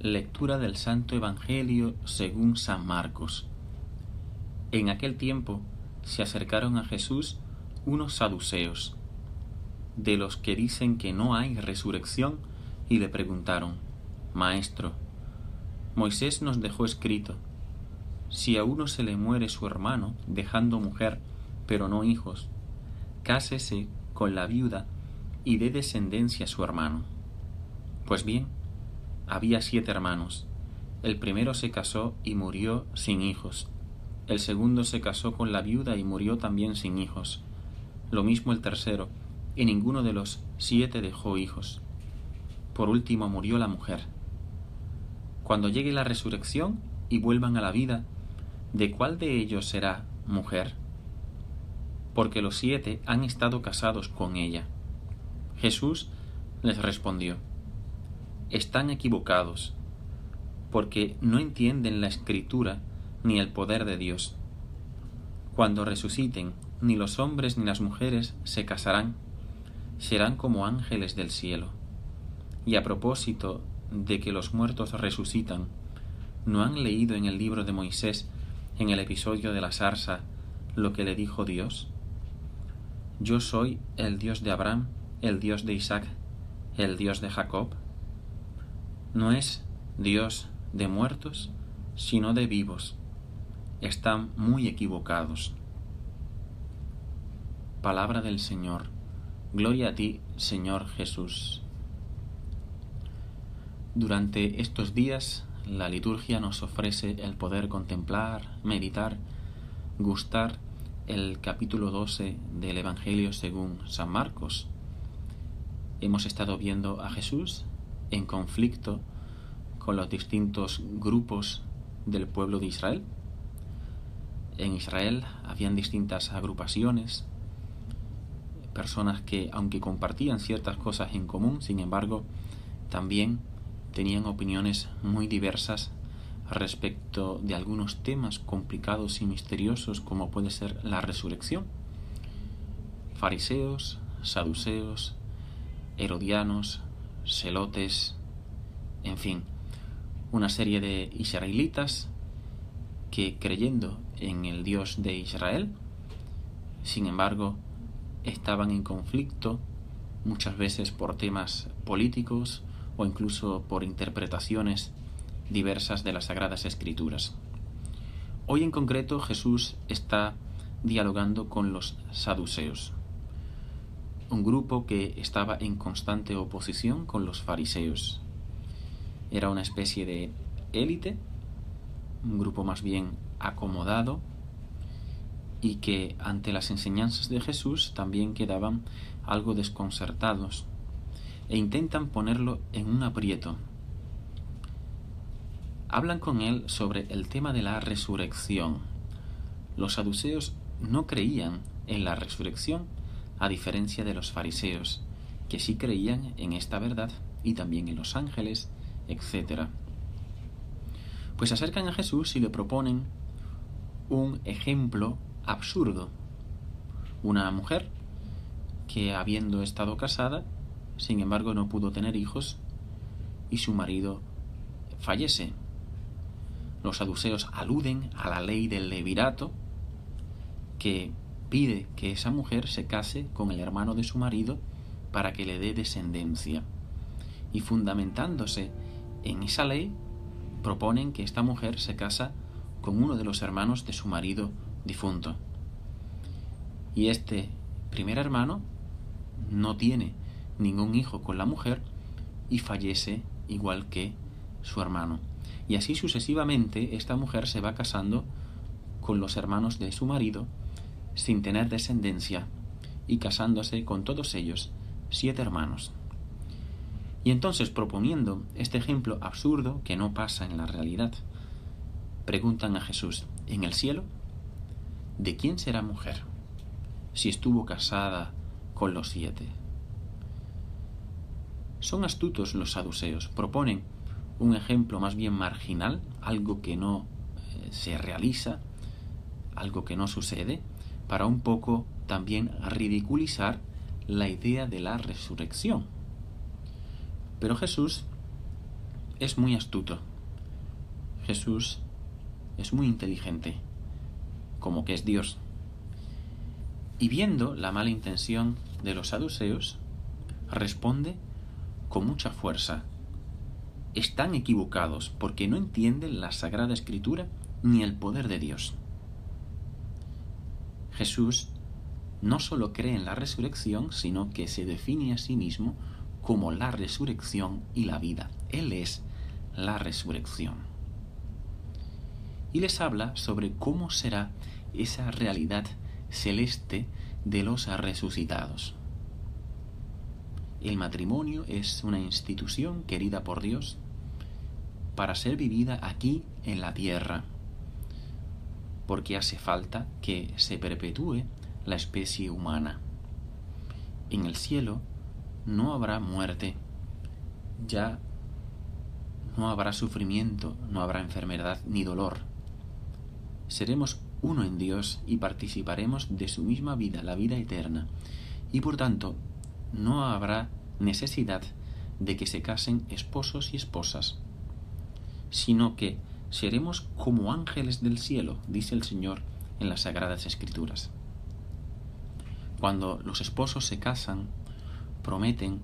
Lectura del Santo Evangelio según San Marcos. En aquel tiempo se acercaron a Jesús unos saduceos, de los que dicen que no hay resurrección, y le preguntaron, Maestro, Moisés nos dejó escrito, si a uno se le muere su hermano, dejando mujer, pero no hijos, cásese con la viuda y dé descendencia a su hermano. Pues bien, había siete hermanos. El primero se casó y murió sin hijos. El segundo se casó con la viuda y murió también sin hijos. Lo mismo el tercero, y ninguno de los siete dejó hijos. Por último murió la mujer. Cuando llegue la resurrección y vuelvan a la vida, ¿de cuál de ellos será mujer? Porque los siete han estado casados con ella. Jesús les respondió, están equivocados, porque no entienden la escritura ni el poder de Dios. Cuando resuciten, ni los hombres ni las mujeres se casarán, serán como ángeles del cielo. Y a propósito de que los muertos resucitan, ¿no han leído en el libro de Moisés, en el episodio de la zarza, lo que le dijo Dios? Yo soy el Dios de Abraham, el Dios de Isaac, el Dios de Jacob no es Dios de muertos, sino de vivos. Están muy equivocados. Palabra del Señor. Gloria a ti, Señor Jesús. Durante estos días la liturgia nos ofrece el poder contemplar, meditar, gustar el capítulo 12 del Evangelio según San Marcos. Hemos estado viendo a Jesús en conflicto con los distintos grupos del pueblo de Israel. En Israel habían distintas agrupaciones, personas que, aunque compartían ciertas cosas en común, sin embargo, también tenían opiniones muy diversas respecto de algunos temas complicados y misteriosos como puede ser la resurrección. Fariseos, saduceos, herodianos, celotes, en fin, una serie de israelitas que creyendo en el Dios de Israel, sin embargo, estaban en conflicto muchas veces por temas políticos o incluso por interpretaciones diversas de las Sagradas Escrituras. Hoy en concreto Jesús está dialogando con los saduceos un grupo que estaba en constante oposición con los fariseos. Era una especie de élite, un grupo más bien acomodado y que ante las enseñanzas de Jesús también quedaban algo desconcertados e intentan ponerlo en un aprieto. Hablan con él sobre el tema de la resurrección. Los saduceos no creían en la resurrección a diferencia de los fariseos, que sí creían en esta verdad y también en los ángeles, etc. Pues acercan a Jesús y le proponen un ejemplo absurdo. Una mujer que habiendo estado casada, sin embargo no pudo tener hijos y su marido fallece. Los saduceos aluden a la ley del levirato que pide que esa mujer se case con el hermano de su marido para que le dé descendencia. Y fundamentándose en esa ley, proponen que esta mujer se casa con uno de los hermanos de su marido difunto. Y este primer hermano no tiene ningún hijo con la mujer y fallece igual que su hermano. Y así sucesivamente esta mujer se va casando con los hermanos de su marido sin tener descendencia, y casándose con todos ellos, siete hermanos. Y entonces, proponiendo este ejemplo absurdo que no pasa en la realidad, preguntan a Jesús, ¿en el cielo? ¿De quién será mujer? Si estuvo casada con los siete. Son astutos los saduceos, proponen un ejemplo más bien marginal, algo que no eh, se realiza, algo que no sucede, para un poco también ridiculizar la idea de la resurrección. Pero Jesús es muy astuto Jesús es muy inteligente, como que es Dios. Y viendo la mala intención de los saduceos, responde con mucha fuerza. Están equivocados porque no entienden la Sagrada Escritura ni el poder de Dios. Jesús no solo cree en la resurrección, sino que se define a sí mismo como la resurrección y la vida. Él es la resurrección. Y les habla sobre cómo será esa realidad celeste de los resucitados. El matrimonio es una institución querida por Dios para ser vivida aquí en la tierra, porque hace falta que se perpetúe la especie humana. En el cielo no habrá muerte, ya no habrá sufrimiento, no habrá enfermedad ni dolor. Seremos uno en Dios y participaremos de su misma vida, la vida eterna, y por tanto no habrá necesidad de que se casen esposos y esposas, sino que seremos como ángeles del cielo, dice el Señor en las Sagradas Escrituras. Cuando los esposos se casan, prometen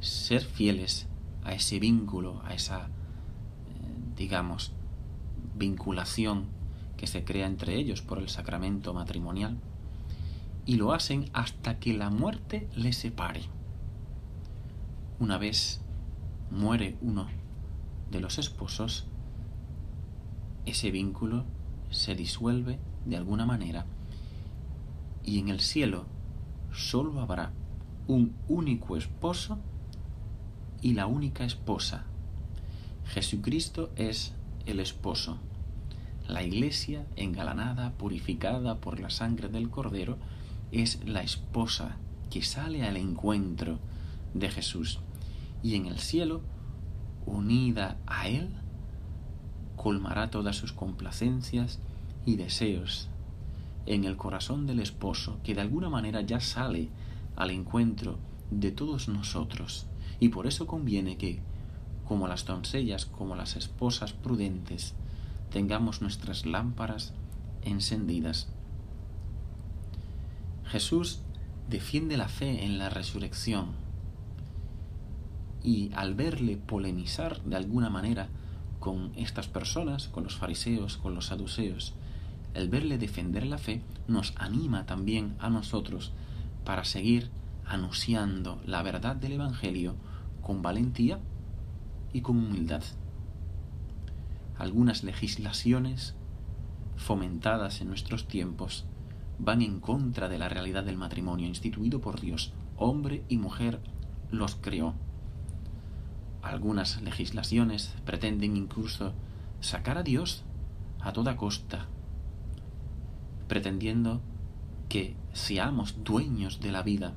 ser fieles a ese vínculo, a esa, eh, digamos, vinculación que se crea entre ellos por el sacramento matrimonial, y lo hacen hasta que la muerte les separe. Una vez muere uno de los esposos, ese vínculo se disuelve de alguna manera y en el cielo solo habrá un único esposo y la única esposa. Jesucristo es el esposo. La iglesia, engalanada, purificada por la sangre del Cordero, es la esposa que sale al encuentro de Jesús. Y en el cielo, unida a Él, colmará todas sus complacencias y deseos en el corazón del esposo, que de alguna manera ya sale al encuentro de todos nosotros. Y por eso conviene que, como las doncellas, como las esposas prudentes, tengamos nuestras lámparas encendidas. Jesús defiende la fe en la resurrección y al verle polemizar de alguna manera con estas personas, con los fariseos, con los saduceos, el verle defender la fe nos anima también a nosotros para seguir anunciando la verdad del Evangelio con valentía y con humildad. Algunas legislaciones fomentadas en nuestros tiempos van en contra de la realidad del matrimonio instituido por Dios. Hombre y mujer los creó. Algunas legislaciones pretenden incluso sacar a Dios a toda costa pretendiendo que seamos dueños de la vida,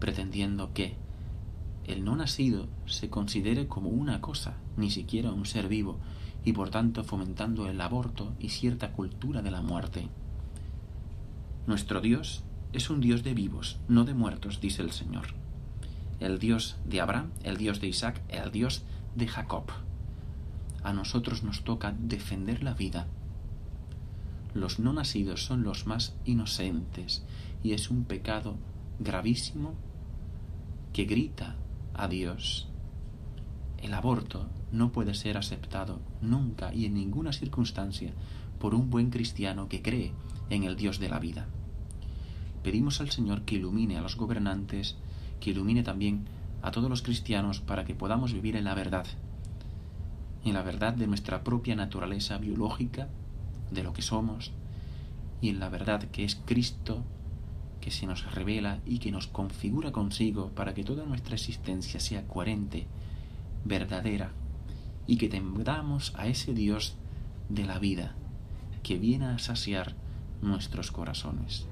pretendiendo que el no nacido se considere como una cosa, ni siquiera un ser vivo, y por tanto fomentando el aborto y cierta cultura de la muerte. Nuestro Dios es un Dios de vivos, no de muertos, dice el Señor. El Dios de Abraham, el Dios de Isaac, el Dios de Jacob. A nosotros nos toca defender la vida los no nacidos son los más inocentes y es un pecado gravísimo que grita a Dios. El aborto no puede ser aceptado nunca y en ninguna circunstancia por un buen cristiano que cree en el Dios de la vida. Pedimos al Señor que ilumine a los gobernantes, que ilumine también a todos los cristianos para que podamos vivir en la verdad, en la verdad de nuestra propia naturaleza biológica de lo que somos y en la verdad que es Cristo que se nos revela y que nos configura consigo para que toda nuestra existencia sea coherente, verdadera, y que tendamos a ese Dios de la vida que viene a saciar nuestros corazones.